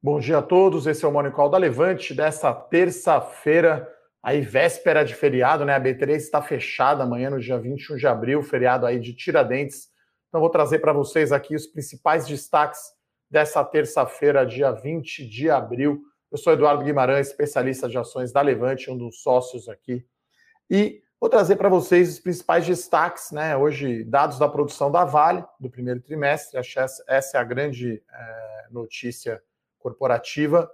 Bom dia a todos, esse é o Morning Call da Levante dessa terça-feira, aí véspera de feriado, né? A B3 está fechada amanhã no dia 21 de abril, feriado aí de Tiradentes. Então vou trazer para vocês aqui os principais destaques dessa terça-feira, dia 20 de abril. Eu sou Eduardo Guimarães, especialista de ações da Levante, um dos sócios aqui. E vou trazer para vocês os principais destaques, né? Hoje, dados da produção da Vale do primeiro trimestre. Essa é a grande é, notícia corporativa.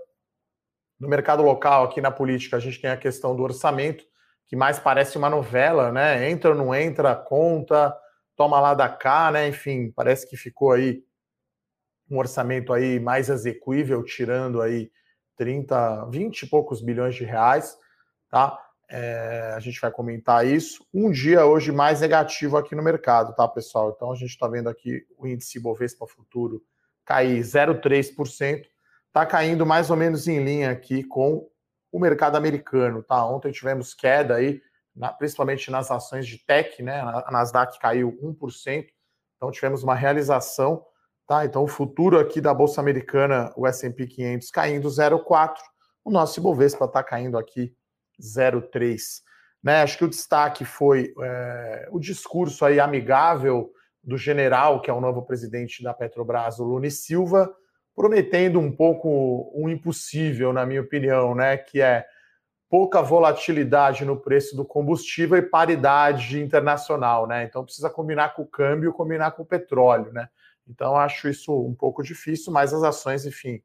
No mercado local, aqui na política, a gente tem a questão do orçamento, que mais parece uma novela, né? Entra ou não entra, conta, toma lá da cá, né? Enfim, parece que ficou aí um orçamento aí mais execuível, tirando aí 30, 20 e poucos bilhões de reais, tá? É, a gente vai comentar isso. Um dia hoje mais negativo aqui no mercado, tá, pessoal? Então a gente está vendo aqui o índice Bovespa Futuro cair 0,3%, está caindo mais ou menos em linha aqui com o mercado americano, tá? Ontem tivemos queda aí, na, principalmente nas ações de tech, né? A Nasdaq caiu 1%, então tivemos uma realização, tá? Então o futuro aqui da bolsa americana, o S&P 500 caindo 0,4, o nosso Ibovespa está caindo aqui 0,3. Né? Acho que o destaque foi é, o discurso aí amigável do general, que é o novo presidente da Petrobras, o Lune Silva, prometendo um pouco um impossível, na minha opinião, né? Que é pouca volatilidade no preço do combustível e paridade internacional, né? Então precisa combinar com o câmbio, combinar com o petróleo, né? Então acho isso um pouco difícil, mas as ações, enfim,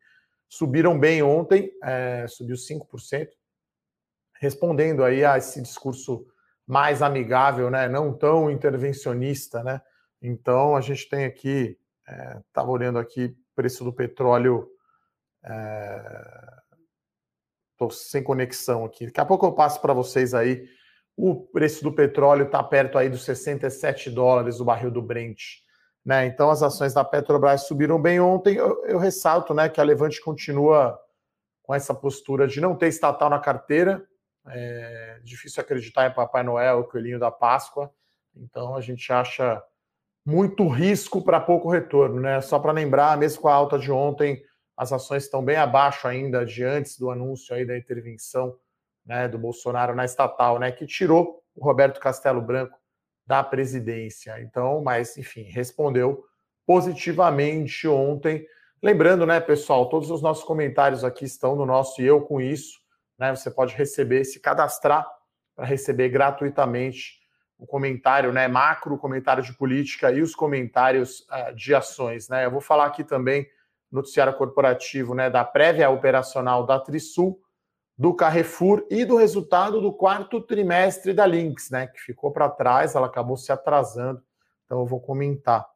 subiram bem ontem, é, subiu 5%, respondendo aí a esse discurso mais amigável, né? Não tão intervencionista, né? Então a gente tem aqui, estava é, olhando aqui preço do petróleo. Estou é... sem conexão aqui. Daqui a pouco eu passo para vocês aí. O preço do petróleo está perto aí dos 67 dólares o barril do Brent. Né? Então as ações da Petrobras subiram bem ontem. Eu, eu ressalto né, que a Levante continua com essa postura de não ter estatal na carteira. É difícil acreditar em Papai Noel, o coelhinho da Páscoa. Então a gente acha muito risco para pouco retorno, né? Só para lembrar, mesmo com a alta de ontem, as ações estão bem abaixo ainda de antes do anúncio aí da intervenção né, do Bolsonaro na estatal, né? Que tirou o Roberto Castelo Branco da presidência. Então, mas enfim, respondeu positivamente ontem. Lembrando, né, pessoal, todos os nossos comentários aqui estão no nosso e eu com isso, né? Você pode receber, se cadastrar para receber gratuitamente o comentário né, macro, comentário de política e os comentários uh, de ações. Né? Eu vou falar aqui também noticiário corporativo né, da prévia operacional da Trisul, do Carrefour e do resultado do quarto trimestre da Lynx, né, que ficou para trás, ela acabou se atrasando, então eu vou comentar.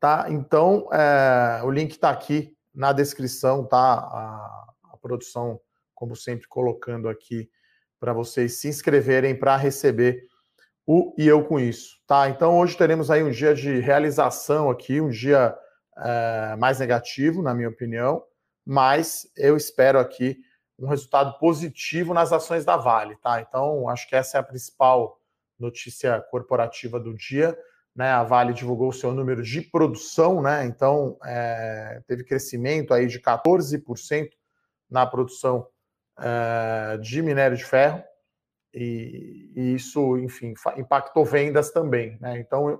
Tá? Então, é, o link está aqui na descrição, tá? A, a produção, como sempre, colocando aqui para vocês se inscreverem para receber o e eu com isso, tá? Então hoje teremos aí um dia de realização aqui, um dia é, mais negativo, na minha opinião, mas eu espero aqui um resultado positivo nas ações da Vale, tá? Então acho que essa é a principal notícia corporativa do dia. Né, a Vale divulgou o seu número de produção, né? Então é, teve crescimento aí de 14% na produção é, de minério de ferro, e, e isso, enfim, impactou vendas também. Né? Então,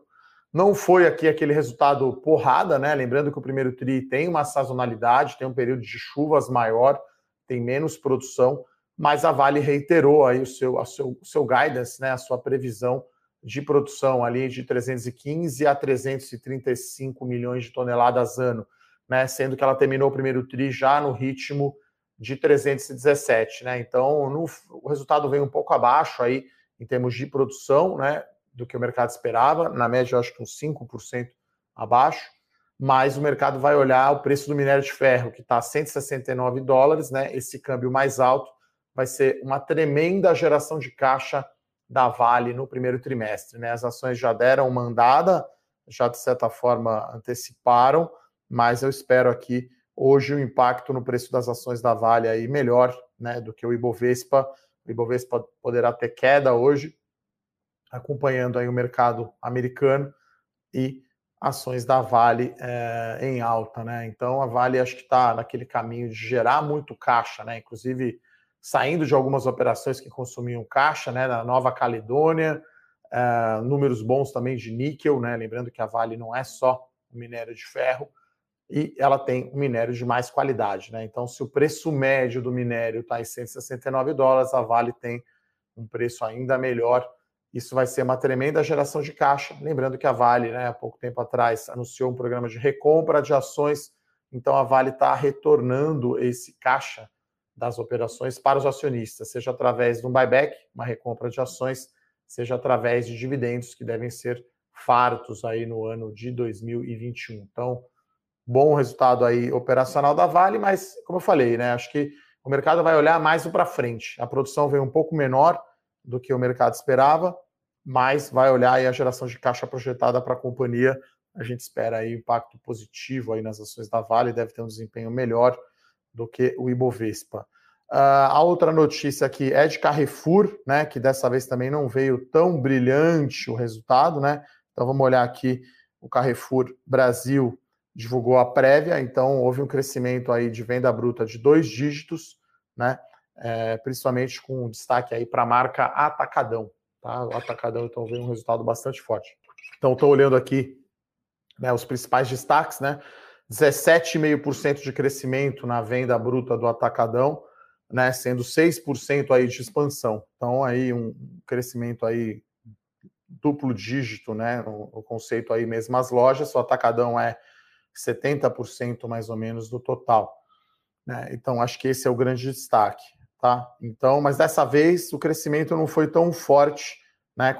não foi aqui aquele resultado porrada, né? Lembrando que o primeiro TRI tem uma sazonalidade, tem um período de chuvas maior, tem menos produção, mas a Vale reiterou aí o seu, seu, o seu guidance, né? A sua previsão de produção ali de 315 a 335 milhões de toneladas ano, né? Sendo que ela terminou o primeiro TRI já no ritmo de 317, né? Então, no, o resultado veio um pouco abaixo aí em termos de produção, né, do que o mercado esperava, na média eu acho que uns 5% abaixo, mas o mercado vai olhar o preço do minério de ferro, que está 169 dólares, né? Esse câmbio mais alto vai ser uma tremenda geração de caixa da Vale no primeiro trimestre, né? As ações já deram uma andada, já de certa forma anteciparam, mas eu espero aqui Hoje o impacto no preço das ações da Vale aí melhor né, do que o Ibovespa. O Ibovespa poderá ter queda hoje, acompanhando aí o mercado americano e ações da Vale é, em alta, né? Então a Vale acho que está naquele caminho de gerar muito caixa, né? Inclusive saindo de algumas operações que consumiam caixa, né? Na Nova Caledônia, é, números bons também de níquel, né? Lembrando que a Vale não é só minério de ferro e ela tem um minério de mais qualidade, né? Então, se o preço médio do minério está em 169 dólares, a Vale tem um preço ainda melhor isso vai ser uma tremenda geração de caixa. Lembrando que a Vale, né, há pouco tempo atrás, anunciou um programa de recompra de ações. Então a Vale está retornando esse caixa das operações para os acionistas, seja através de um buyback, uma recompra de ações, seja através de dividendos que devem ser fartos aí no ano de 2021. Então, bom resultado aí operacional da Vale, mas como eu falei, né, acho que o mercado vai olhar mais para frente. A produção veio um pouco menor do que o mercado esperava mas vai olhar aí a geração de caixa projetada para a companhia. A gente espera aí impacto positivo aí nas ações da Vale, deve ter um desempenho melhor do que o Ibovespa. Uh, a outra notícia aqui é de Carrefour, né? Que dessa vez também não veio tão brilhante o resultado, né? Então vamos olhar aqui o Carrefour Brasil divulgou a prévia, então houve um crescimento aí de venda bruta de dois dígitos, né? É, principalmente com destaque aí para a marca Atacadão. Tá? O atacadão então veio um resultado bastante forte. Então estou olhando aqui né, os principais destaques, né? 17,5% de crescimento na venda bruta do atacadão, né, sendo 6% aí de expansão. Então aí um crescimento aí duplo dígito, né, o conceito aí mesmo as lojas, o atacadão é 70% mais ou menos do total. Né? Então acho que esse é o grande destaque tá? Então, mas dessa vez o crescimento não foi tão forte, né?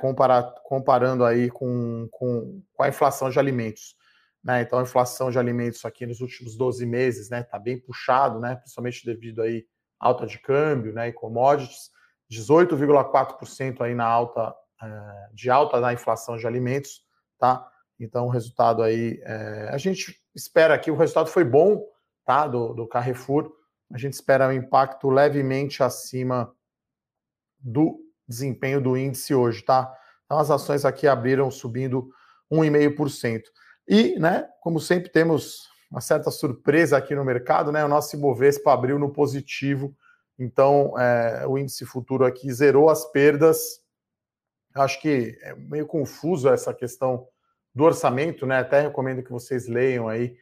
comparando aí com, com, com, a inflação de alimentos. Né? Então, a inflação de alimentos aqui nos últimos 12 meses, né, tá bem puxado, né? Principalmente devido aí alta de câmbio, né? E commodities, 18,4% aí na alta é, de alta na inflação de alimentos, tá? Então, o resultado aí, é, a gente espera que o resultado foi bom, tá? Do, do Carrefour, a gente espera um impacto levemente acima do desempenho do índice hoje, tá? Então as ações aqui abriram subindo 1,5%. E, né, como sempre temos uma certa surpresa aqui no mercado, né? O nosso Ibovespa abriu no positivo, então é, o índice futuro aqui zerou as perdas. Acho que é meio confuso essa questão do orçamento, né? Até recomendo que vocês leiam aí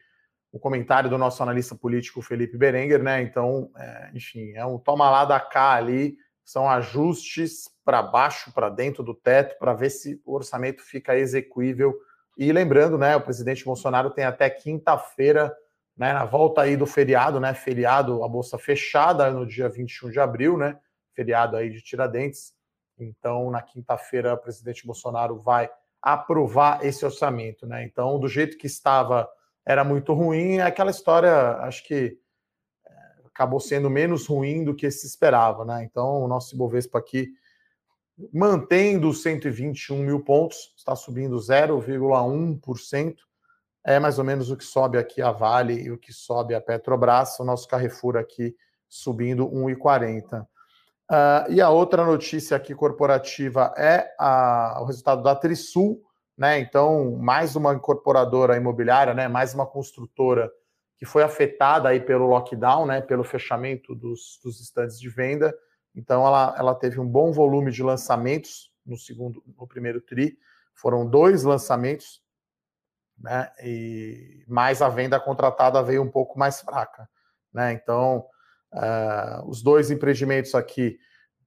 o comentário do nosso analista político Felipe Berenguer, né? Então, é, enfim, é um toma lá da cá ali, são ajustes para baixo, para dentro do teto, para ver se o orçamento fica execuível. E lembrando, né, o presidente Bolsonaro tem até quinta-feira, né, na volta aí do feriado, né, feriado, a bolsa fechada no dia 21 de abril, né, feriado aí de Tiradentes. Então, na quinta-feira, o presidente Bolsonaro vai aprovar esse orçamento, né? Então, do jeito que estava era muito ruim. É aquela história, acho que é, acabou sendo menos ruim do que se esperava, né? Então, o nosso Ibovespa aqui, mantendo 121 mil pontos, está subindo 0,1%. É mais ou menos o que sobe aqui a Vale e o que sobe a Petrobras. O nosso Carrefour aqui subindo 1,40%. Uh, e a outra notícia aqui corporativa é a, o resultado da Trisul, né? Então, mais uma incorporadora imobiliária, né? Mais uma construtora que foi afetada aí pelo lockdown, né? Pelo fechamento dos, dos estandes de venda. Então, ela, ela teve um bom volume de lançamentos no segundo, no primeiro tri. Foram dois lançamentos, né? E mais a venda contratada veio um pouco mais fraca, né? Então, uh, os dois empreendimentos aqui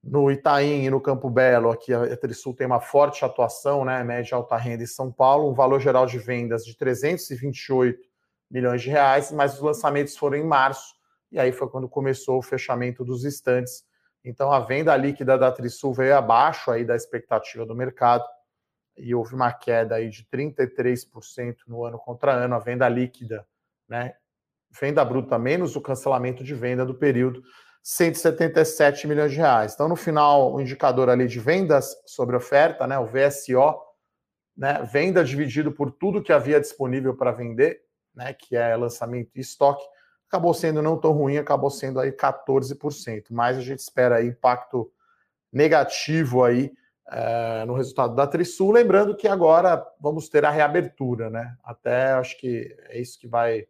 no Itaim e no Campo Belo, aqui a Trisul tem uma forte atuação, né, média alta renda em São Paulo, um valor geral de vendas de 328 milhões de reais, mas os lançamentos foram em março, e aí foi quando começou o fechamento dos estantes. Então a venda líquida da Trisul veio abaixo aí da expectativa do mercado, e houve uma queda aí de 33% no ano contra ano, a venda líquida, né, venda bruta menos o cancelamento de venda do período, 177 milhões de reais. Então, no final, o indicador ali de vendas sobre oferta, né, o VSO, né, venda dividido por tudo que havia disponível para vender, né, que é lançamento e estoque, acabou sendo não tão ruim, acabou sendo aí 14%. Mas a gente espera aí impacto negativo aí é, no resultado da Trisul. Lembrando que agora vamos ter a reabertura, né? Até acho que é isso que vai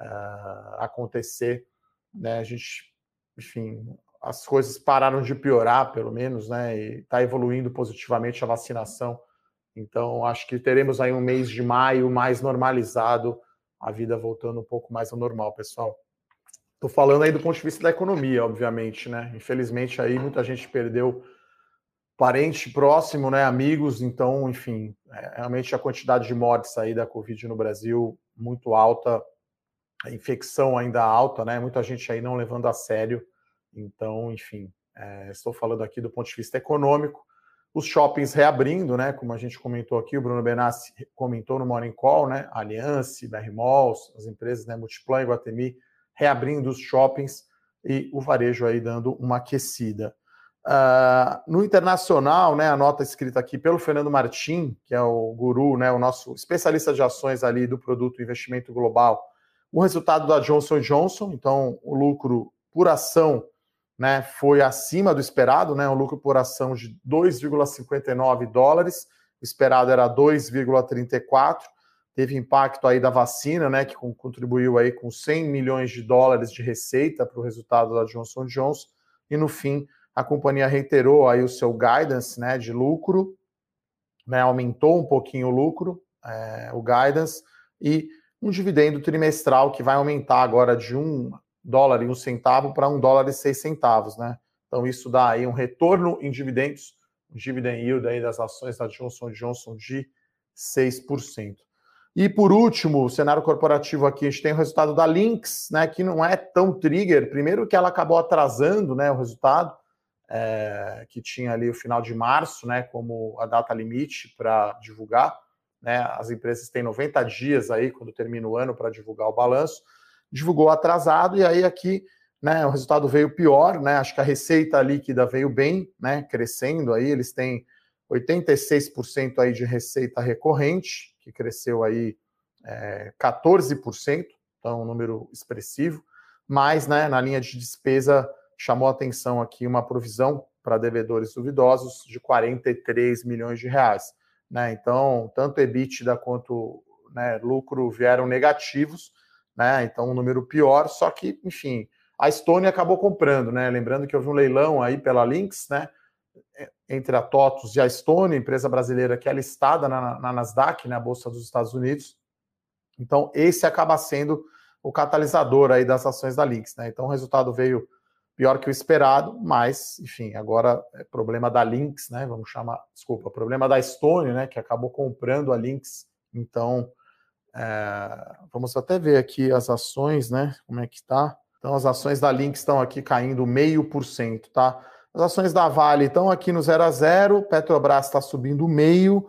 é, acontecer. Né? A gente, enfim, as coisas pararam de piorar, pelo menos, né? E está evoluindo positivamente a vacinação. Então, acho que teremos aí um mês de maio mais normalizado, a vida voltando um pouco mais ao normal, pessoal. Estou falando aí do ponto de vista da economia, obviamente, né? Infelizmente, aí muita gente perdeu parente próximo, né, amigos, então, enfim, é, realmente a quantidade de mortes aí da Covid no Brasil muito alta, a infecção ainda alta, né, muita gente aí não levando a sério, então, enfim, é, estou falando aqui do ponto de vista econômico, os shoppings reabrindo, né, como a gente comentou aqui, o Bruno Benassi comentou no Morning Call, né, Aliança, BR Malls, as empresas, né, Multiplan Guatemi, reabrindo os shoppings e o varejo aí dando uma aquecida. Uh, no internacional, né, a nota escrita aqui pelo Fernando Martim, que é o guru, né, o nosso especialista de ações ali do produto investimento global, o resultado da Johnson Johnson, então o lucro por ação né, foi acima do esperado, né, um lucro por ação de 2,59 dólares, o esperado era 2,34, teve impacto aí da vacina, né, que contribuiu aí com 100 milhões de dólares de receita para o resultado da Johnson Johnson, e no fim a companhia reiterou aí o seu guidance né, de lucro, né, aumentou um pouquinho o lucro, é, o guidance, e um dividendo trimestral que vai aumentar agora de um dólar e um centavo para um dólar e seis centavos, né? Então isso dá aí um retorno em dividendos, um dividend yield aí das ações da Johnson Johnson de 6%. E por último, o cenário corporativo aqui, a gente tem o resultado da Lynx, né, que não é tão trigger. Primeiro que ela acabou atrasando, né, o resultado, é, que tinha ali o final de março, né, como a data limite para divulgar. Né, as empresas têm 90 dias aí, quando termina o ano, para divulgar o balanço. Divulgou atrasado, e aí aqui né, o resultado veio pior, né? Acho que a receita líquida veio bem, né? Crescendo aí, eles têm 86% aí de receita recorrente, que cresceu aí é, 14%, então um número expressivo, mas né, na linha de despesa chamou atenção aqui uma provisão para devedores duvidosos de 43 milhões de reais. Né? Então, tanto EBITDA quanto né, lucro vieram negativos, né? então um número pior, só que, enfim, a Estônia acabou comprando, né? Lembrando que houve um leilão aí pela Lynx, né? Entre a TOTUS e a Estônia, empresa brasileira que é listada na, na Nasdaq, né? A Bolsa dos Estados Unidos. Então, esse acaba sendo o catalisador aí das ações da Lynx, né? Então, o resultado veio pior que o esperado, mas, enfim, agora é problema da Lynx, né? Vamos chamar, desculpa, problema da Estônia, né? Que acabou comprando a Lynx. Então, é, vamos até ver aqui as ações, né? Como é que tá? Então, as ações da Lynx estão aqui caindo meio por cento, tá? As ações da Vale estão aqui no 0 a 0, Petrobras está subindo meio,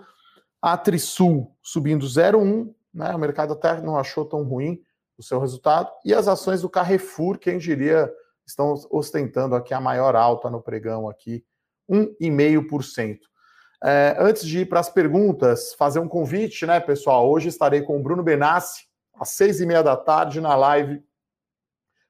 a Trisul subindo 0,1, né? O mercado até não achou tão ruim o seu resultado. E as ações do Carrefour, quem diria estão ostentando aqui a maior alta no pregão aqui, 1,5%. É, antes de ir para as perguntas, fazer um convite, né, pessoal? Hoje estarei com o Bruno Benassi, às seis e meia da tarde, na live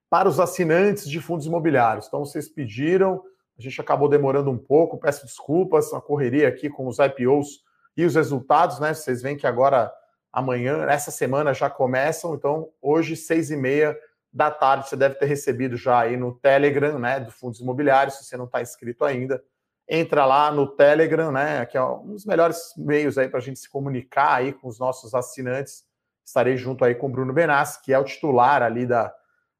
para os assinantes de fundos imobiliários. Então, vocês pediram, a gente acabou demorando um pouco, peço desculpas, a correria aqui com os IPOs e os resultados, né? Vocês veem que agora, amanhã, essa semana já começam, então, hoje, seis e meia da tarde, você deve ter recebido já aí no Telegram, né, do Fundos Imobiliários, se você não está inscrito ainda, entra lá no Telegram, né, que é um dos melhores meios aí para a gente se comunicar aí com os nossos assinantes. Estarei junto aí com o Bruno Benassi, que é o titular ali da,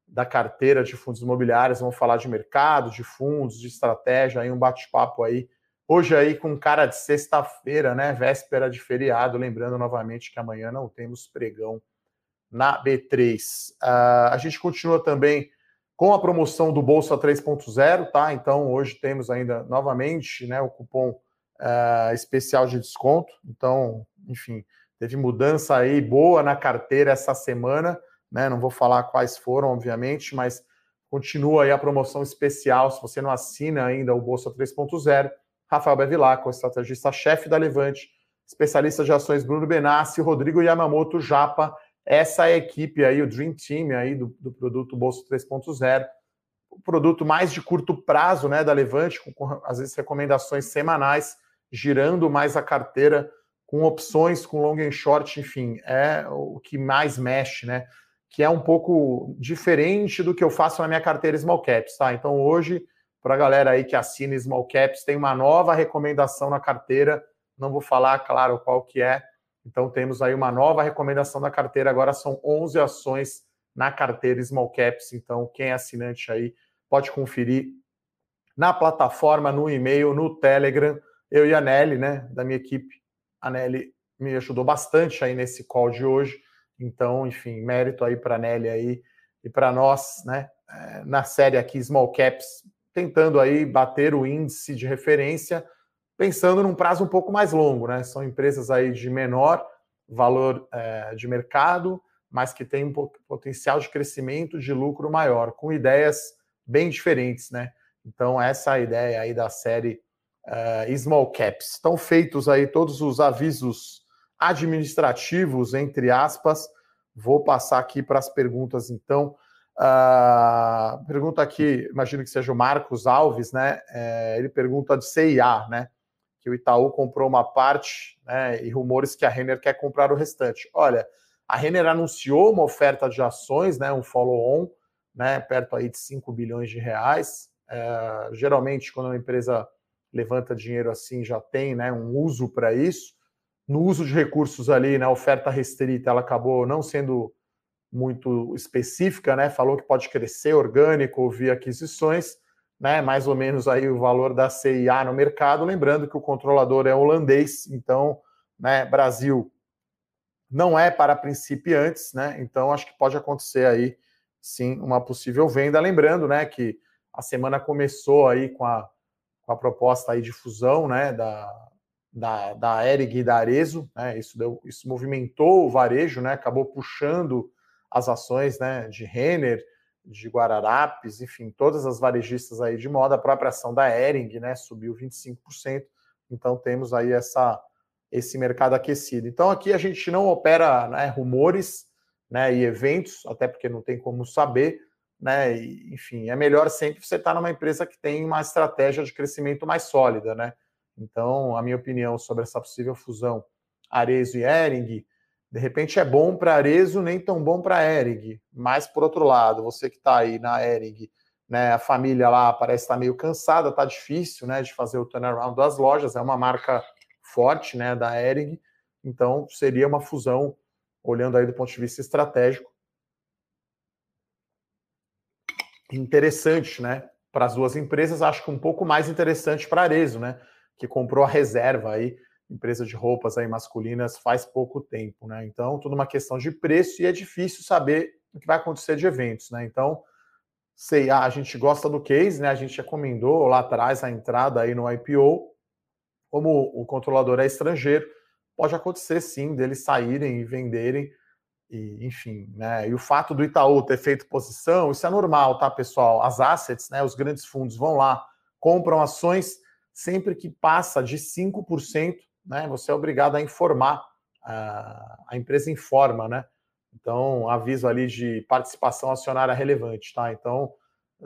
da carteira de fundos imobiliários. Vamos falar de mercado, de fundos, de estratégia, aí um bate-papo aí. Hoje aí com cara de sexta-feira, né, véspera de feriado, lembrando novamente que amanhã não temos pregão na B3. Uh, ah, a gente continua também com a promoção do Bolsa 3.0, tá? Então, hoje temos ainda novamente né, o cupom uh, especial de desconto. Então, enfim, teve mudança aí boa na carteira essa semana, né? Não vou falar quais foram, obviamente, mas continua aí a promoção especial. Se você não assina ainda o Bolsa 3.0, Rafael Bevilacqua, estrategista-chefe da Levante, especialista de ações Bruno Benassi, Rodrigo Yamamoto Japa, essa equipe aí, o Dream Team aí do, do produto Bolso 3.0, o produto mais de curto prazo, né, da Levante, com, com às vezes recomendações semanais girando mais a carteira com opções, com long and short, enfim, é o que mais mexe, né? Que é um pouco diferente do que eu faço na minha carteira Small Caps, tá? Então hoje, para a galera aí que assina Small Caps, tem uma nova recomendação na carteira, não vou falar, claro, qual que é. Então temos aí uma nova recomendação da carteira, agora são 11 ações na carteira Small Caps, então quem é assinante aí pode conferir na plataforma, no e-mail, no Telegram, eu e a Nelly, né, da minha equipe, a Nelly me ajudou bastante aí nesse call de hoje. Então, enfim, mérito aí para a Nelly aí e para nós, né? É, na série aqui Small Caps, tentando aí bater o índice de referência, pensando num prazo um pouco mais longo, né? São empresas aí de menor valor é, de mercado, mas que têm um potencial de crescimento, de lucro maior, com ideias bem diferentes, né? Então, essa é a ideia aí da série uh, small caps. Estão feitos aí todos os avisos administrativos, entre aspas. Vou passar aqui para as perguntas, então. Uh, pergunta aqui, imagino que seja o Marcos Alves, né? É, ele pergunta de CIA, né? Que o Itaú comprou uma parte, né? E rumores que a Renner quer comprar o restante. Olha, a Renner anunciou uma oferta de ações, né? Um follow-on, né? Perto aí de 5 bilhões de reais. É, geralmente, quando uma empresa levanta dinheiro assim já tem né, um uso para isso. No uso de recursos ali, né, oferta restrita, ela acabou não sendo muito específica, né? Falou que pode crescer orgânico via aquisições, né? Mais ou menos aí o valor da CIA no mercado. Lembrando que o controlador é holandês, então, né? Brasil não é para principiantes, né? Então acho que pode acontecer aí sim uma possível venda. Lembrando, né, que a semana começou aí com a com a proposta aí de fusão né, da, da, da Erig e da Arezo, né, isso, deu, isso movimentou o varejo, né, acabou puxando as ações né, de Renner, de Guararapes, enfim, todas as varejistas aí de moda, a própria ação da Ering né, subiu 25%, então temos aí essa, esse mercado aquecido. Então aqui a gente não opera né, rumores né, e eventos, até porque não tem como saber, né? E, enfim, é melhor sempre você estar numa empresa que tem uma estratégia de crescimento mais sólida, né? Então, a minha opinião sobre essa possível fusão Arezo e Ering, de repente é bom para Arezo, nem tão bom para Ering. Mas, por outro lado, você que está aí na Ering, né, a família lá parece estar tá meio cansada, está difícil né, de fazer o turnaround das lojas, é uma marca forte né, da Ering, então seria uma fusão, olhando aí do ponto de vista estratégico, interessante, né? Para as duas empresas, acho que um pouco mais interessante para Arezo, né? Que comprou a reserva aí, empresa de roupas aí masculinas, faz pouco tempo, né? Então, tudo uma questão de preço e é difícil saber o que vai acontecer de eventos, né? Então, sei, ah, a gente gosta do case, né? A gente recomendou lá atrás a entrada aí no IPO. Como o controlador é estrangeiro, pode acontecer sim deles saírem e venderem e, enfim, né? E o fato do Itaú ter feito posição, isso é normal, tá, pessoal? As assets, né? Os grandes fundos vão lá, compram ações sempre que passa de 5%, né? Você é obrigado a informar, a, a empresa informa, né? Então, aviso ali de participação acionária relevante, tá? Então,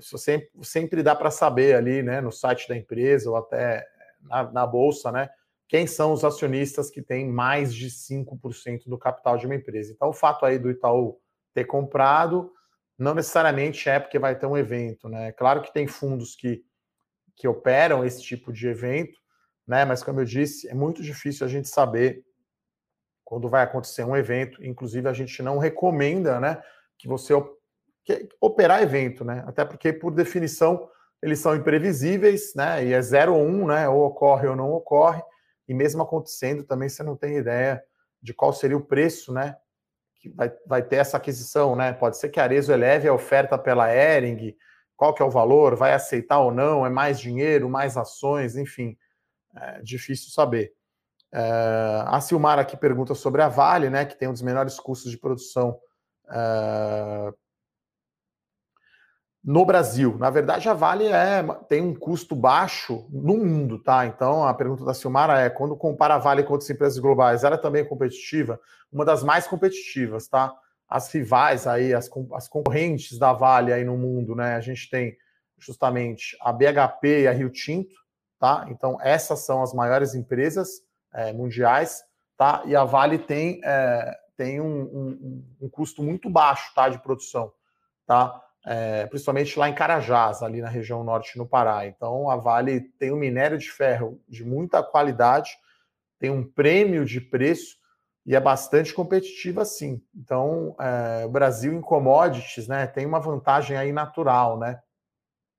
sempre, sempre dá para saber ali, né, no site da empresa ou até na, na bolsa, né? quem são os acionistas que têm mais de 5% do capital de uma empresa. Então, o fato aí do Itaú ter comprado não necessariamente é porque vai ter um evento, né? Claro que tem fundos que, que operam esse tipo de evento, né? Mas como eu disse, é muito difícil a gente saber quando vai acontecer um evento. Inclusive, a gente não recomenda, né, que você que, operar evento, né? Até porque, por definição, eles são imprevisíveis, né? E é zero ou um, né? Ou ocorre ou não ocorre e mesmo acontecendo também você não tem ideia de qual seria o preço, né? Que vai, vai ter essa aquisição, né? Pode ser que a Arezo eleve a oferta pela Ering, qual que é o valor, vai aceitar ou não, é mais dinheiro, mais ações, enfim, é difícil saber. É, a Silmar aqui pergunta sobre a Vale, né? Que tem um dos menores custos de produção é, no Brasil. Na verdade, a Vale é, tem um custo baixo no mundo, tá? Então, a pergunta da Silmara é: quando compara a Vale com outras empresas globais, ela é também competitiva? Uma das mais competitivas, tá? As rivais aí, as, as concorrentes da Vale aí no mundo, né? A gente tem justamente a BHP e a Rio Tinto, tá? Então, essas são as maiores empresas é, mundiais, tá? E a Vale tem, é, tem um, um, um, custo muito baixo, tá? De produção, tá? É, principalmente lá em Carajás, ali na região norte no Pará. Então, a Vale tem um minério de ferro de muita qualidade, tem um prêmio de preço e é bastante competitiva, sim. Então, é, o Brasil em commodities, né, tem uma vantagem aí natural, né?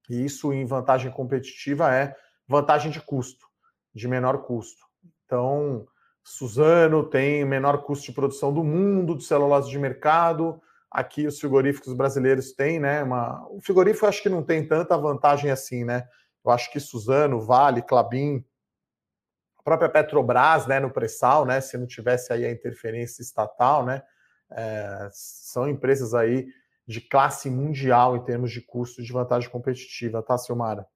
E isso em vantagem competitiva é vantagem de custo, de menor custo. Então, Suzano tem menor custo de produção do mundo de celulose de mercado. Aqui os frigoríficos brasileiros têm, né? Uma... O frigorífico acho que não tem tanta vantagem assim, né? Eu acho que Suzano, Vale, Clabin, a própria Petrobras, né, no pré-sal, né? Se não tivesse aí a interferência estatal, né? É... são empresas aí de classe mundial em termos de custo de vantagem competitiva, tá, Silmara?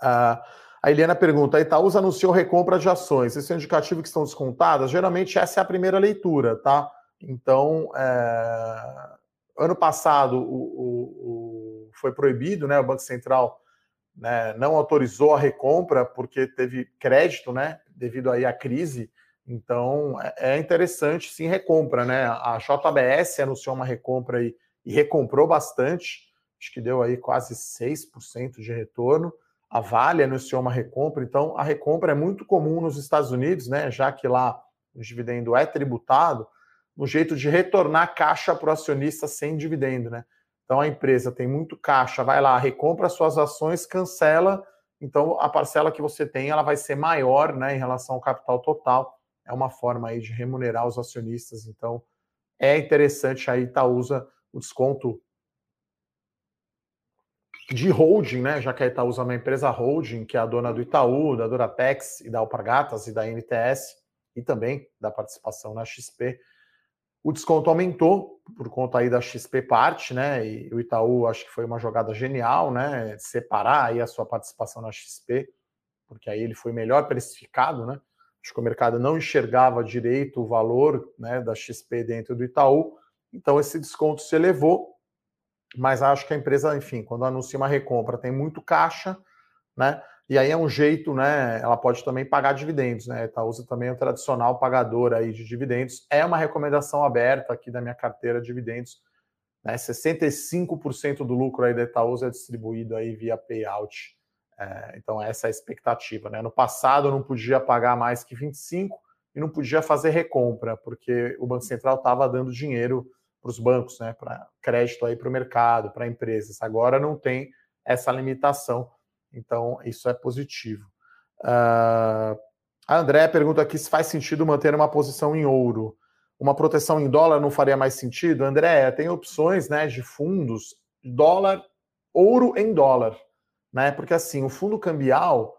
A Eliana pergunta: a Itaúsa anunciou recompra de ações. Esse é um indicativo que estão descontadas? Geralmente essa é a primeira leitura, tá? Então, é... ano passado o, o, o, foi proibido, né? O Banco Central né, não autorizou a recompra porque teve crédito, né? Devido aí à crise. Então, é, é interessante sim recompra, né? A JBS anunciou uma recompra e, e recomprou bastante, acho que deu aí quase 6% de retorno. A Vale anunciou uma recompra, então a recompra é muito comum nos Estados Unidos, né? Já que lá o dividendo é tributado, no jeito de retornar caixa para o acionista sem dividendo, né? Então a empresa tem muito caixa, vai lá, recompra suas ações, cancela, então a parcela que você tem ela vai ser maior, né, em relação ao capital total. É uma forma aí de remunerar os acionistas. Então é interessante aí Itaúsa o desconto de holding, né? Já que a Itaúsa é uma empresa holding, que é a dona do Itaú, da Duratex e da Alpargatas e da NTS, e também da participação na XP. O desconto aumentou por conta aí da XP parte, né? E o Itaú acho que foi uma jogada genial, né? Separar aí a sua participação na XP, porque aí ele foi melhor precificado, né? Acho que o mercado não enxergava direito o valor né, da XP dentro do Itaú, então esse desconto se elevou mas acho que a empresa, enfim, quando anuncia uma recompra, tem muito caixa, né? E aí é um jeito, né? Ela pode também pagar dividendos, né? Itaúsa também é um tradicional pagador aí de dividendos. É uma recomendação aberta aqui da minha carteira de dividendos. Né? 65% do lucro aí da Itaúsa é distribuído aí via payout. É, então essa é a expectativa, né? No passado eu não podia pagar mais que 25 e não podia fazer recompra, porque o Banco Central estava dando dinheiro para os bancos, né, para crédito aí para o mercado, para empresas. Agora não tem essa limitação, então isso é positivo. Uh, a André pergunta aqui se faz sentido manter uma posição em ouro. Uma proteção em dólar não faria mais sentido? André, tem opções né, de fundos, dólar, ouro em dólar. Né? Porque assim, o fundo cambial,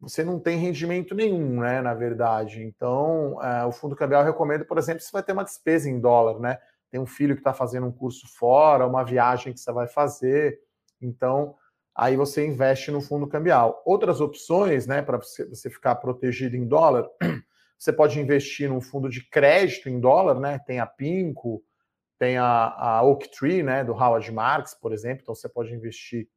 você não tem rendimento nenhum, né? Na verdade. Então, uh, o fundo cambial recomendo, por exemplo, se vai ter uma despesa em dólar, né? Tem um filho que está fazendo um curso fora, uma viagem que você vai fazer. Então, aí você investe no fundo cambial. Outras opções, né, para você ficar protegido em dólar, você pode investir num fundo de crédito em dólar, né? Tem a Pinco, tem a, a Oaktree, né, do Howard Marks, por exemplo. Então, você pode investir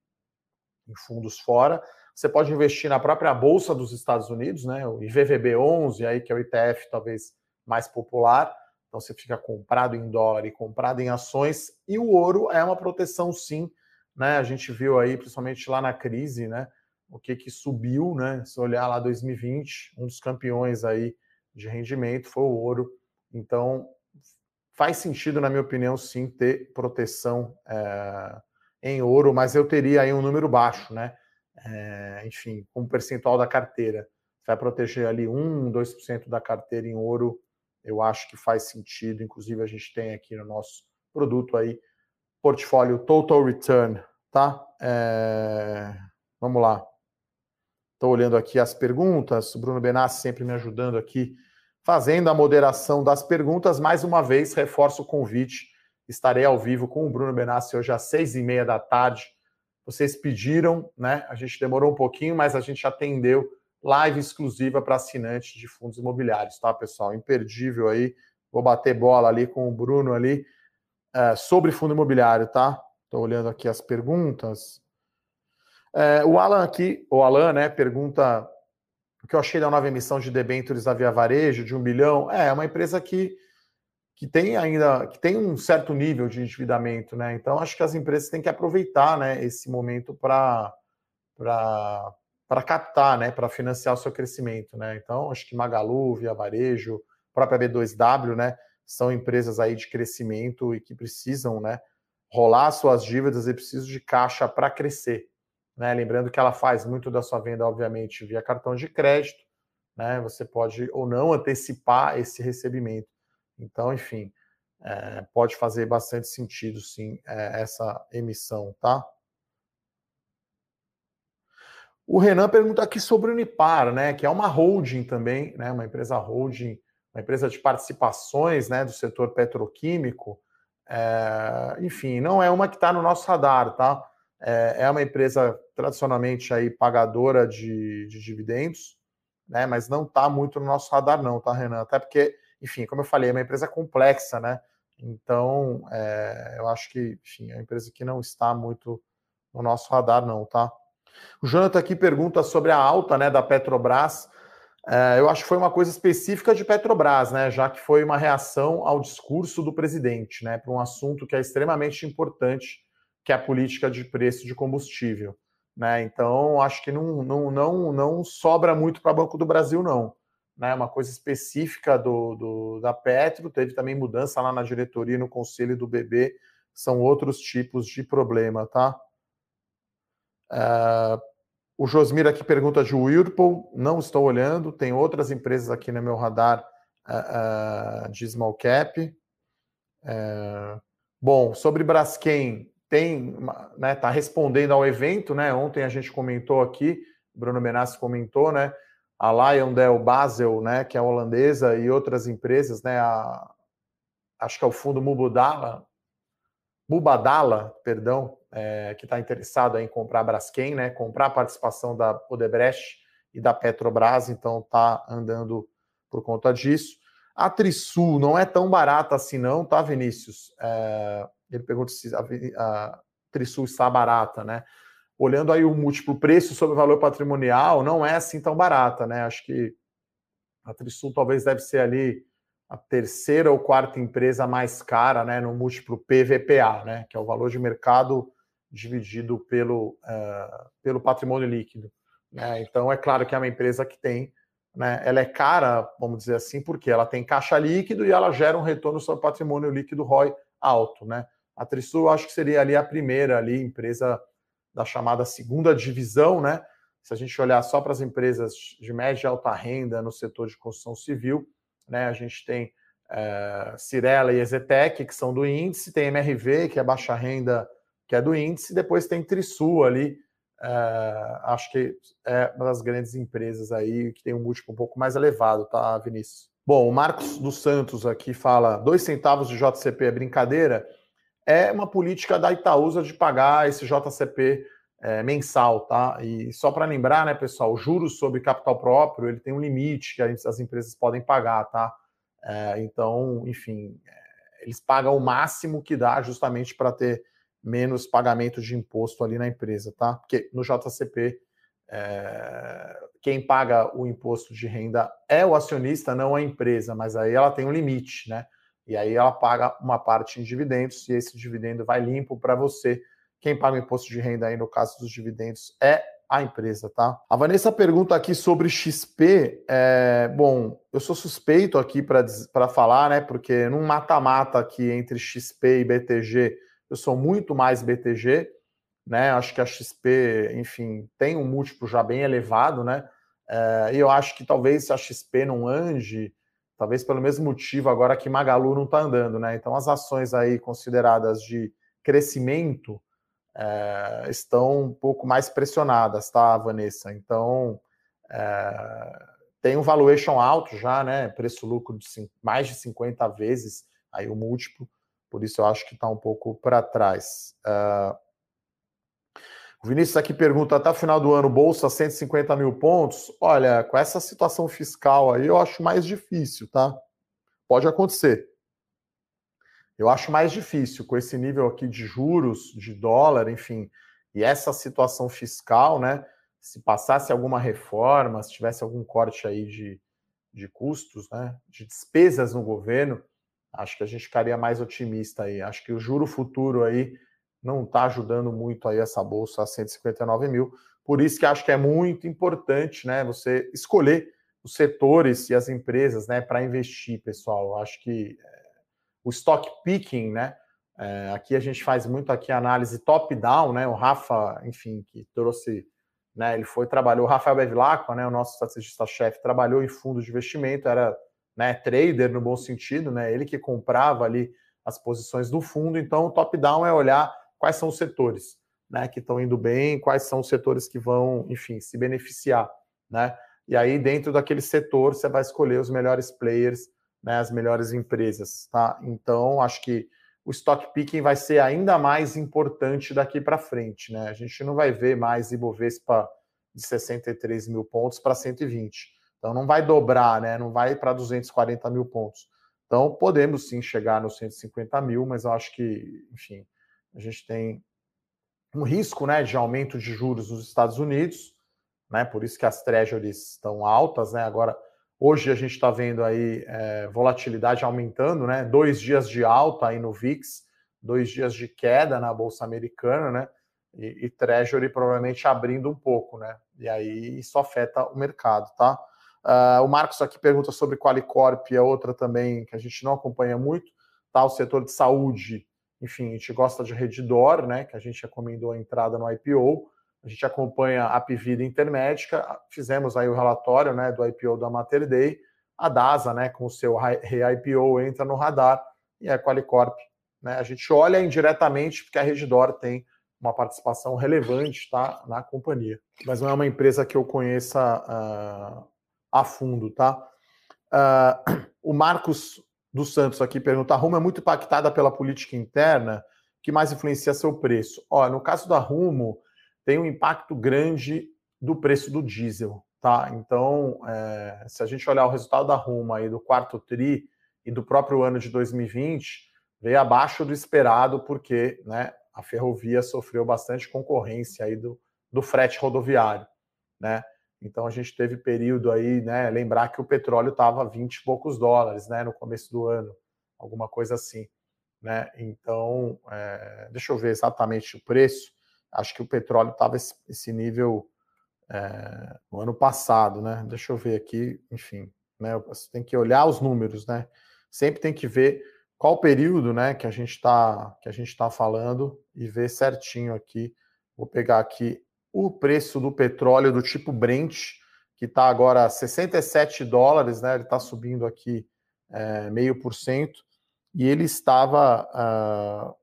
em fundos fora. Você pode investir na própria bolsa dos Estados Unidos, né, o IVVB11, aí que é o ETF talvez mais popular. Então você fica comprado em dólar e comprado em ações, e o ouro é uma proteção sim, né? A gente viu aí, principalmente lá na crise, né? O que que subiu, né? Se olhar lá 2020, um dos campeões aí de rendimento foi o ouro. Então faz sentido, na minha opinião, sim, ter proteção é, em ouro, mas eu teria aí um número baixo, né? É, enfim, como percentual da carteira. Vai proteger ali 1, 2% da carteira em ouro eu acho que faz sentido. Inclusive, a gente tem aqui no nosso produto aí, portfólio Total Return, tá? É... Vamos lá. Estou olhando aqui as perguntas. O Bruno Benassi sempre me ajudando aqui, fazendo a moderação das perguntas. Mais uma vez, reforço o convite. Estarei ao vivo com o Bruno Benassi hoje às seis e meia da tarde. Vocês pediram, né? A gente demorou um pouquinho, mas a gente atendeu live exclusiva para assinantes de fundos imobiliários, tá, pessoal? Imperdível aí. Vou bater bola ali com o Bruno ali é, sobre fundo imobiliário, tá? Estou olhando aqui as perguntas. É, o Alan aqui, o Alan, né, pergunta o que eu achei da nova emissão de debêntures da Via Varejo de um bilhão. É, é uma empresa que, que tem ainda que tem um certo nível de endividamento, né? Então acho que as empresas têm que aproveitar né, esse momento para para captar, né, para financiar o seu crescimento, né? Então acho que Magalu, Via Varejo, própria B2W, né, são empresas aí de crescimento e que precisam, né, rolar suas dívidas e precisam de caixa para crescer. Né? Lembrando que ela faz muito da sua venda, obviamente, via cartão de crédito. Né? Você pode ou não antecipar esse recebimento. Então, enfim, é, pode fazer bastante sentido, sim, é, essa emissão, tá? O Renan pergunta aqui sobre o Unipar, né? Que é uma holding também, né? Uma empresa holding, uma empresa de participações, né? Do setor petroquímico. É, enfim, não é uma que está no nosso radar, tá? É, é, uma empresa tradicionalmente aí pagadora de, de dividendos, né? Mas não está muito no nosso radar, não, tá, Renan? Até porque, enfim, como eu falei, é uma empresa complexa, né? Então, é, eu acho que, enfim, é uma empresa que não está muito no nosso radar, não, tá? O Jonathan aqui pergunta sobre a alta né, da Petrobras. É, eu acho que foi uma coisa específica de Petrobras, né? Já que foi uma reação ao discurso do presidente, né? Para um assunto que é extremamente importante, que é a política de preço de combustível. Né? Então, acho que não, não, não, não sobra muito para Banco do Brasil, não. Né? Uma coisa específica do, do, da Petro, teve também mudança lá na diretoria no conselho do BB, são outros tipos de problema, tá? Uh, o Josmir aqui pergunta de Whirlpool, não estou olhando, tem outras empresas aqui no meu radar uh, uh, de small cap. Uh, bom, sobre Braskem, tem, né, tá respondendo ao evento, né? Ontem a gente comentou aqui, Bruno Benassi comentou, né? A Lyondell Basel, né, que é holandesa, e outras empresas, né? A, acho que é o fundo Mubadala, Mubadala, perdão, é, que está interessado em comprar a Braskem, né, comprar a participação da Odebrecht e da Petrobras, então está andando por conta disso. A Trisul não é tão barata assim não, tá, Vinícius? É, ele pergunta se a, a Trisul está barata, né? Olhando aí o múltiplo preço sobre o valor patrimonial, não é assim tão barata, né? Acho que a Trisul talvez deve ser ali a terceira ou quarta empresa mais cara, né, no múltiplo PVPA, né, que é o valor de mercado dividido pelo, uh, pelo patrimônio líquido. Né? Então, é claro que é uma empresa que tem, né, ela é cara, vamos dizer assim, porque ela tem caixa líquido e ela gera um retorno sobre patrimônio líquido ROI alto. Né? A Trisul, acho que seria ali a primeira ali, empresa da chamada segunda divisão, né? Se a gente olhar só para as empresas de média e alta renda no setor de construção civil, né? A gente tem é, Cirela e Ezetec, que são do índice, tem MRV, que é baixa renda que é do índice, depois tem Trisul ali, é, acho que é uma das grandes empresas aí que tem um múltiplo um pouco mais elevado, tá, Vinícius? Bom, o Marcos dos Santos aqui fala: dois centavos de JCP é brincadeira. É uma política da Itaúsa de pagar esse JCP é, mensal, tá? E só para lembrar, né, pessoal, juros sobre capital próprio ele tem um limite que as empresas podem pagar, tá? É, então, enfim, é, eles pagam o máximo que dá justamente para ter menos pagamento de imposto ali na empresa, tá? Porque no JCP, é, quem paga o imposto de renda é o acionista, não a empresa, mas aí ela tem um limite, né? E aí ela paga uma parte em dividendos e esse dividendo vai limpo para você. Quem paga o imposto de renda aí no caso dos dividendos é a empresa, tá? A Vanessa pergunta aqui sobre XP. É, bom, eu sou suspeito aqui para falar, né? Porque num mata-mata aqui entre XP e BTG, eu sou muito mais BTG, né? Acho que a XP, enfim, tem um múltiplo já bem elevado, né? É, e eu acho que talvez a XP não ande, talvez pelo mesmo motivo agora que Magalu não está andando, né? Então as ações aí consideradas de crescimento é, estão um pouco mais pressionadas, tá, Vanessa? Então é, tem um valuation alto já, né? Preço-lucro de mais de 50 vezes aí o múltiplo. Por isso eu acho que está um pouco para trás. Uh, o Vinícius aqui pergunta: até o final do ano, bolsa 150 mil pontos? Olha, com essa situação fiscal aí, eu acho mais difícil, tá? Pode acontecer. Eu acho mais difícil com esse nível aqui de juros, de dólar, enfim. E essa situação fiscal, né, se passasse alguma reforma, se tivesse algum corte aí de, de custos, né, de despesas no governo, acho que a gente ficaria mais otimista aí. Acho que o juro futuro aí não está ajudando muito aí essa bolsa a 159 mil. Por isso que acho que é muito importante, né, você escolher os setores e as empresas, né, para investir, pessoal. Acho que é, o stock picking, né, é, aqui a gente faz muito aqui análise top-down, né? O Rafa, enfim, que trouxe, né? Ele foi trabalhou, o Rafael Bevilacqua, né? O nosso estrategista-chefe trabalhou em fundos de investimento, era né, trader no bom sentido, né? Ele que comprava ali as posições do fundo. Então, o top-down é olhar quais são os setores, né? Que estão indo bem, quais são os setores que vão, enfim, se beneficiar, né? E aí, dentro daquele setor, você vai escolher os melhores players, né? As melhores empresas, tá? Então, acho que o stock picking vai ser ainda mais importante daqui para frente. Né? A gente não vai ver mais Ibovespa de 63 mil pontos para 120. Então não vai dobrar, né? não vai para 240 mil pontos. Então podemos sim chegar nos 150 mil, mas eu acho que, enfim, a gente tem um risco né, de aumento de juros nos Estados Unidos, né? Por isso que as treasuries estão altas, né? Agora Hoje a gente está vendo aí é, volatilidade aumentando, né? Dois dias de alta aí no VIX, dois dias de queda na Bolsa Americana, né? E, e Treasury provavelmente abrindo um pouco, né? E aí isso afeta o mercado, tá? Uh, o Marcos aqui pergunta sobre Qualicorp, é outra também que a gente não acompanha muito, tá? O setor de saúde, enfim, a gente gosta de Redditor, né? Que a gente recomendou a entrada no IPO a gente acompanha a Pivida Intermédica, fizemos aí o relatório né, do IPO da Mater Day, a DASA, né, com o seu re-IPO, entra no radar, e a Qualicorp. Né, a gente olha indiretamente, porque a Redditor tem uma participação relevante tá, na companhia. Mas não é uma empresa que eu conheça uh, a fundo, tá? Uh, o Marcos dos Santos aqui pergunta: a Rumo é muito impactada pela política interna, que mais influencia seu preço? Ó, no caso da Rumo, tem um impacto grande do preço do diesel, tá? Então, é, se a gente olhar o resultado da Ruma aí do quarto tri e do próprio ano de 2020, veio abaixo do esperado, porque né, a ferrovia sofreu bastante concorrência aí do, do frete rodoviário, né? Então a gente teve período aí, né? Lembrar que o petróleo estava 20 e poucos dólares, né? No começo do ano, alguma coisa assim, né? Então, é, deixa eu ver exatamente o preço. Acho que o petróleo estava esse, esse, nível é, no ano passado, né? Deixa eu ver aqui, enfim, né? Você tem que olhar os números, né? Sempre tem que ver qual período, né, que a gente está que a gente está falando e ver certinho aqui. Vou pegar aqui o preço do petróleo do tipo Brent, que está agora 67 dólares, né? Ele está subindo aqui é, meio por cento e ele estava uh,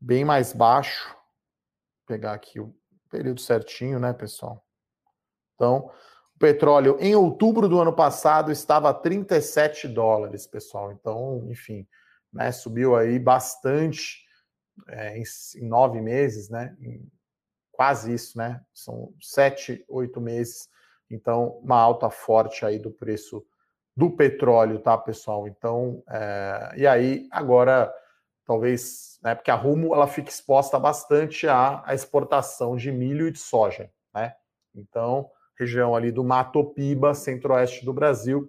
bem mais baixo. Vou pegar aqui o período certinho, né, pessoal? Então, o petróleo em outubro do ano passado estava a 37 dólares, pessoal. Então, enfim, né, subiu aí bastante é, em, em, nove meses, né? Em quase isso, né? São sete, oito meses. Então, uma alta forte aí do preço do petróleo, tá, pessoal? Então, é, e aí, agora talvez, né, porque a Rumo ela fica exposta bastante à, à exportação de milho e de soja, né? Então, região ali do Mato Piba, centro-oeste do Brasil,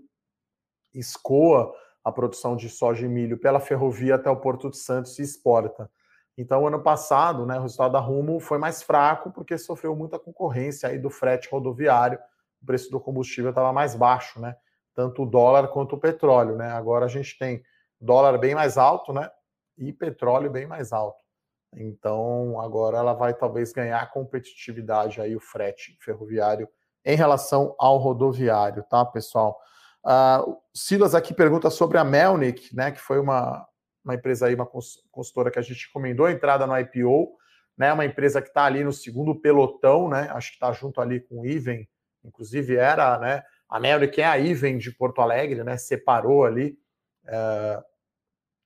escoa a produção de soja e milho pela ferrovia até o Porto de Santos e exporta. Então, ano passado, né, o resultado da Rumo foi mais fraco porque sofreu muita concorrência aí do frete rodoviário, o preço do combustível estava mais baixo, né? Tanto o dólar quanto o petróleo, né? Agora a gente tem dólar bem mais alto, né? e petróleo bem mais alto. Então, agora ela vai talvez ganhar competitividade aí o frete ferroviário em relação ao rodoviário, tá, pessoal? Uh, Silas aqui pergunta sobre a Melnick, né, que foi uma, uma empresa aí, uma consultora que a gente recomendou a entrada no IPO, né, uma empresa que está ali no segundo pelotão, né, acho que está junto ali com o Iven, inclusive era, né, a Melnick é a Iven de Porto Alegre, né, separou ali, uh,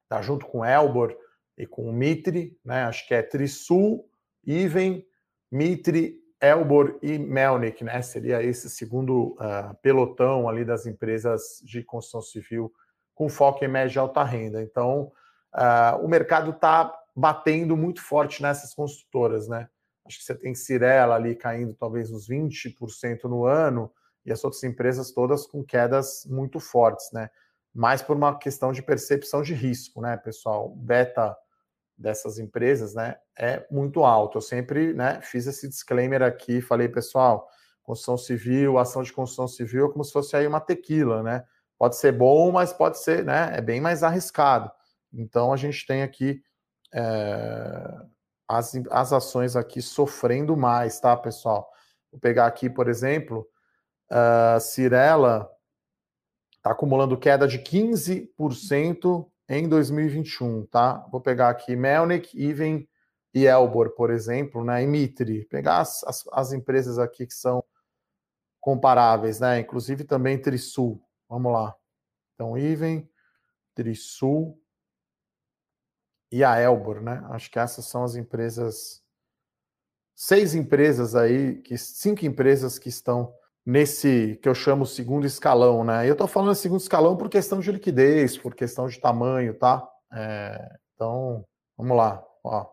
tá junto com Elbor e com o Mitre, né? Acho que é Trisul, Iven, Mitre, Elbor e Melnik, né? Seria esse segundo uh, pelotão ali das empresas de construção civil com foco em média e alta renda. Então, uh, o mercado está batendo muito forte nessas construtoras, né? Acho que você tem Cirela ali caindo talvez uns 20% no ano e as outras empresas todas com quedas muito fortes, né? Mais por uma questão de percepção de risco, né, pessoal? Beta dessas empresas, né, é muito alto. Eu sempre, né, fiz esse disclaimer aqui, falei, pessoal, construção civil, ação de construção civil é como se fosse aí uma tequila, né? Pode ser bom, mas pode ser, né, é bem mais arriscado. Então a gente tem aqui é, as, as ações aqui sofrendo mais, tá, pessoal? Vou pegar aqui, por exemplo, a Cirela está acumulando queda de 15% em 2021, tá? Vou pegar aqui Melnick, Even e Elbor, por exemplo, né? E Mitre, pegar as, as, as, empresas aqui que são comparáveis, né? Inclusive também Trisul. Vamos lá. Então, Even, Trisul e a Elbor, né? Acho que essas são as empresas, seis empresas aí, que cinco empresas que estão nesse que eu chamo segundo escalão, né? Eu estou falando segundo escalão por questão de liquidez, por questão de tamanho, tá? É, então, vamos lá, ó.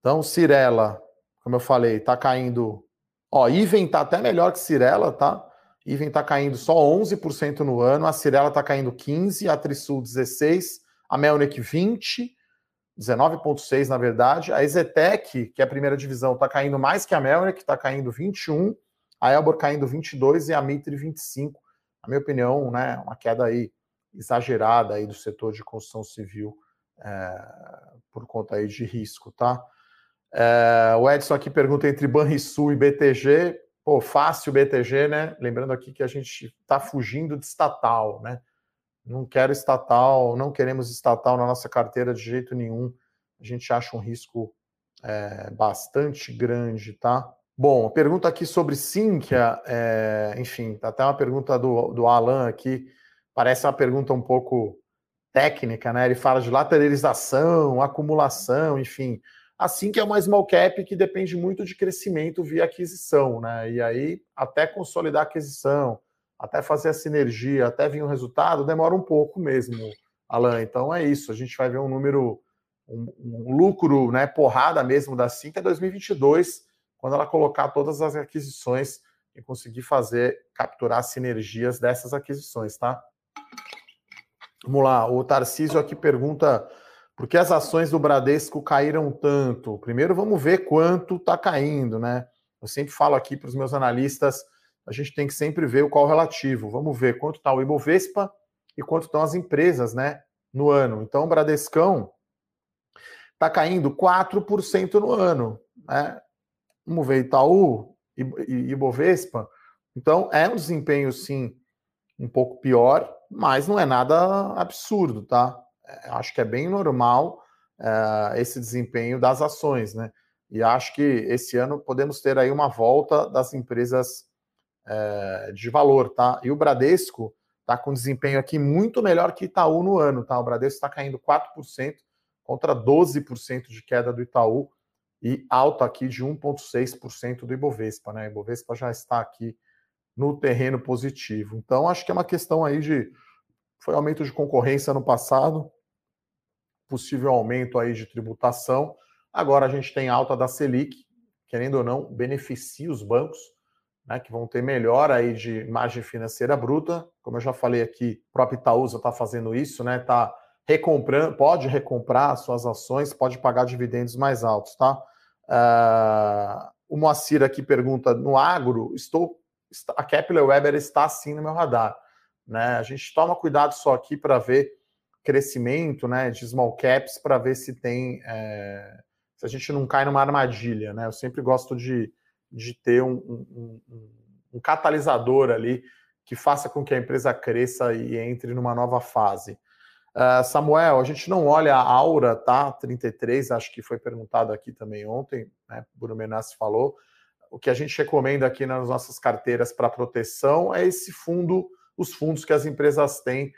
Então, Cirela, como eu falei, está caindo. Ó, Iven está até melhor que Cirela, tá? Iven está caindo só 11% no ano, a Cirela está caindo 15%, a Trisul 16%, a Melnick 20%, 19,6% na verdade. A Ezetec, que é a primeira divisão, está caindo mais que a Melnick, está caindo 21%, a Elbor caindo 22 e a Mitre 25. Na minha opinião, né, uma queda aí exagerada aí do setor de construção civil é, por conta aí de risco, tá? É, o Edson aqui pergunta entre Banrisul e BTG. Pô, fácil BTG, né? Lembrando aqui que a gente está fugindo de estatal, né? Não quero estatal, não queremos estatal na nossa carteira de jeito nenhum. A gente acha um risco é, bastante grande, tá? Bom, pergunta aqui sobre Sinqia, é, enfim, tá até uma pergunta do, do Alan aqui, parece uma pergunta um pouco técnica, né? Ele fala de lateralização, acumulação, enfim. Assim que é uma small cap que depende muito de crescimento via aquisição, né? E aí, até consolidar a aquisição, até fazer a sinergia, até vir um resultado, demora um pouco mesmo, Alan. Então é isso, a gente vai ver um número, um, um lucro, né, porrada mesmo da Sinqia 2022 quando ela colocar todas as aquisições e conseguir fazer, capturar sinergias dessas aquisições, tá? Vamos lá, o Tarcísio aqui pergunta por que as ações do Bradesco caíram tanto? Primeiro vamos ver quanto está caindo, né? Eu sempre falo aqui para os meus analistas, a gente tem que sempre ver o qual relativo. Vamos ver quanto está o Ibovespa e quanto estão as empresas, né? No ano. Então, o Bradescão está caindo 4% no ano. Né? Vamos ver Itaú e, e, Bovespa. Então, é um desempenho, sim, um pouco pior, mas não é nada absurdo, tá? É, acho que é bem normal é, esse desempenho das ações, né? E acho que esse ano podemos ter aí uma volta das empresas é, de valor, tá? E o Bradesco tá com desempenho aqui muito melhor que Itaú no ano, tá? O Bradesco está caindo 4% contra 12% de queda do Itaú e alta aqui de 1,6% do Ibovespa, né? O Ibovespa já está aqui no terreno positivo. Então, acho que é uma questão aí de. Foi aumento de concorrência no passado, possível aumento aí de tributação. Agora a gente tem alta da Selic, querendo ou não, beneficia os bancos, né, que vão ter melhor aí de margem financeira bruta. Como eu já falei aqui, o próprio Itaúsa está fazendo isso, né? Está recomprando, pode recomprar suas ações, pode pagar dividendos mais altos, tá? Uh, o Moacir aqui pergunta: no agro, estou, a Kepler Weber está assim no meu radar. Né? A gente toma cuidado só aqui para ver crescimento né, de small caps, para ver se tem. É, se a gente não cai numa armadilha. Né? Eu sempre gosto de, de ter um, um, um, um catalisador ali que faça com que a empresa cresça e entre numa nova fase. Uh, Samuel, a gente não olha a aura, tá? 33, acho que foi perguntado aqui também ontem, né? Bruno Menassi falou. O que a gente recomenda aqui nas nossas carteiras para proteção é esse fundo, os fundos que as empresas têm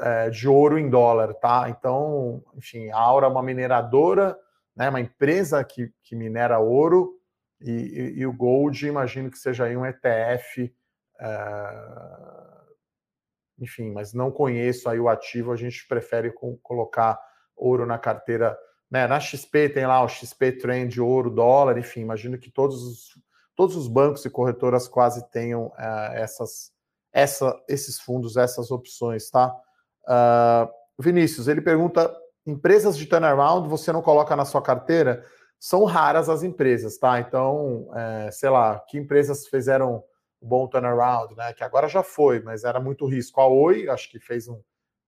é, de ouro em dólar, tá? Então, enfim, a Aura é uma mineradora, né? Uma empresa que, que minera ouro e, e, o Gold, imagino que seja aí um ETF. É enfim, mas não conheço aí o ativo, a gente prefere colocar ouro na carteira Né? Na XP tem lá o XP Trend, ouro, dólar, enfim, imagino que todos os, todos os bancos e corretoras quase tenham uh, essas, essa, esses fundos, essas opções, tá? Uh, Vinícius, ele pergunta: empresas de turnaround você não coloca na sua carteira? São raras as empresas, tá? Então, é, sei lá, que empresas fizeram bom turnaround, né? Que agora já foi, mas era muito risco. A Oi, acho que fez um,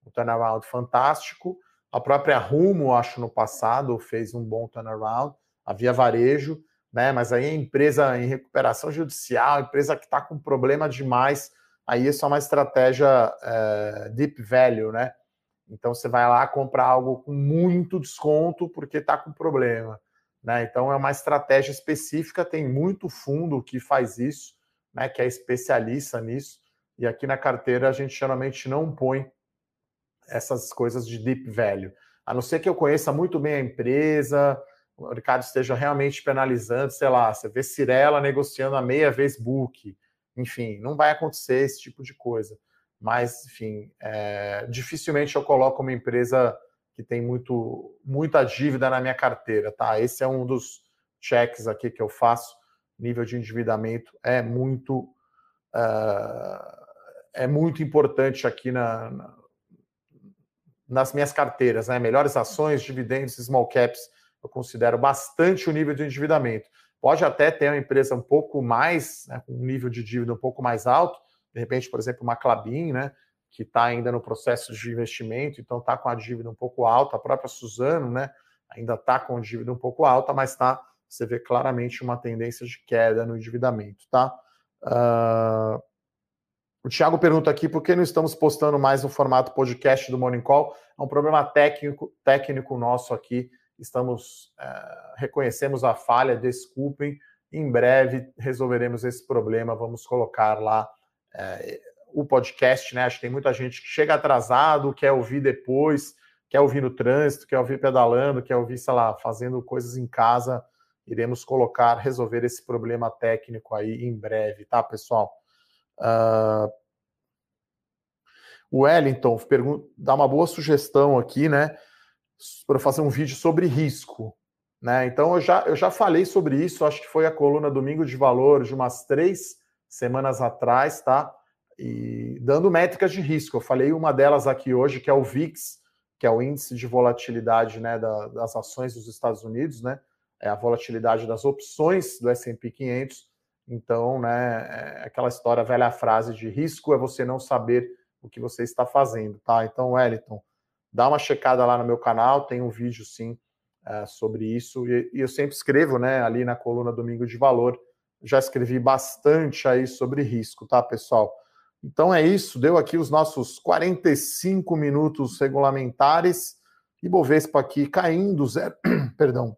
um turnaround fantástico. A própria Rumo, acho, no passado, fez um bom turnaround. A Via Varejo, né? Mas aí empresa em recuperação judicial, empresa que está com problema demais, aí isso é uma estratégia é, deep value, né? Então você vai lá comprar algo com muito desconto porque está com problema. Né? Então é uma estratégia específica, tem muito fundo que faz isso né, que é especialista nisso. E aqui na carteira a gente geralmente não põe essas coisas de deep value. A não ser que eu conheça muito bem a empresa, o mercado esteja realmente penalizando, sei lá, você vê Cirela negociando a meia vez book, enfim, não vai acontecer esse tipo de coisa. Mas, enfim, é, dificilmente eu coloco uma empresa que tem muito, muita dívida na minha carteira, tá? Esse é um dos checks aqui que eu faço nível de endividamento é muito uh, é muito importante aqui na, na, nas minhas carteiras, né? Melhores ações, dividendos, small caps, eu considero bastante o nível de endividamento. Pode até ter uma empresa um pouco mais, né, um nível de dívida um pouco mais alto, de repente, por exemplo, uma Clabin, né, que está ainda no processo de investimento, então está com a dívida um pouco alta, a própria Suzano, né, ainda está com a dívida um pouco alta, mas está você vê claramente uma tendência de queda no endividamento, tá? Uh, o Thiago pergunta aqui por que não estamos postando mais no formato podcast do Morning Call. É um problema técnico, técnico nosso aqui. Estamos uh, reconhecemos a falha, desculpem. Em breve resolveremos esse problema. Vamos colocar lá uh, o podcast, né? Acho que tem muita gente que chega atrasado, quer ouvir depois, quer ouvir no trânsito, quer ouvir pedalando, quer ouvir, sei lá, fazendo coisas em casa iremos colocar, resolver esse problema técnico aí em breve, tá, pessoal? Uh, o Wellington dá uma boa sugestão aqui, né, para fazer um vídeo sobre risco, né? Então eu já, eu já falei sobre isso, acho que foi a coluna Domingo de Valor de umas três semanas atrás, tá? E dando métricas de risco. Eu falei uma delas aqui hoje, que é o VIX, que é o índice de volatilidade né, da, das ações dos Estados Unidos, né? é a volatilidade das opções do S&P 500. Então, né, é aquela história, velha frase de risco é você não saber o que você está fazendo, tá? Então, Wellington, dá uma checada lá no meu canal, tem um vídeo sim é, sobre isso e, e, eu sempre escrevo, né, ali na coluna Domingo de Valor, já escrevi bastante aí sobre risco, tá, pessoal? Então é isso, deu aqui os nossos 45 minutos regulamentares. e Bovespa aqui caindo, zero, perdão,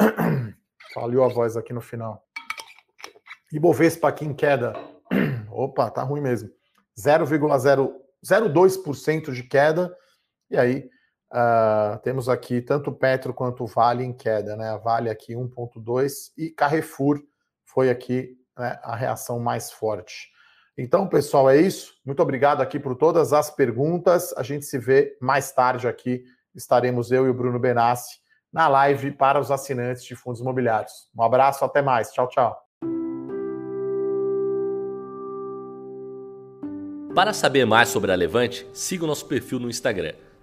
Falhou a voz aqui no final. Ibovespa aqui em queda. Opa, tá ruim mesmo. 0,02% de queda. E aí uh, temos aqui tanto Petro quanto Vale em queda, né? Vale aqui 1,2 e Carrefour foi aqui né, a reação mais forte. Então, pessoal, é isso. Muito obrigado aqui por todas as perguntas. A gente se vê mais tarde aqui. Estaremos eu e o Bruno Benassi na live para os assinantes de fundos imobiliários. Um abraço, até mais. Tchau, tchau. Para saber mais sobre a Levante, siga o nosso perfil no Instagram,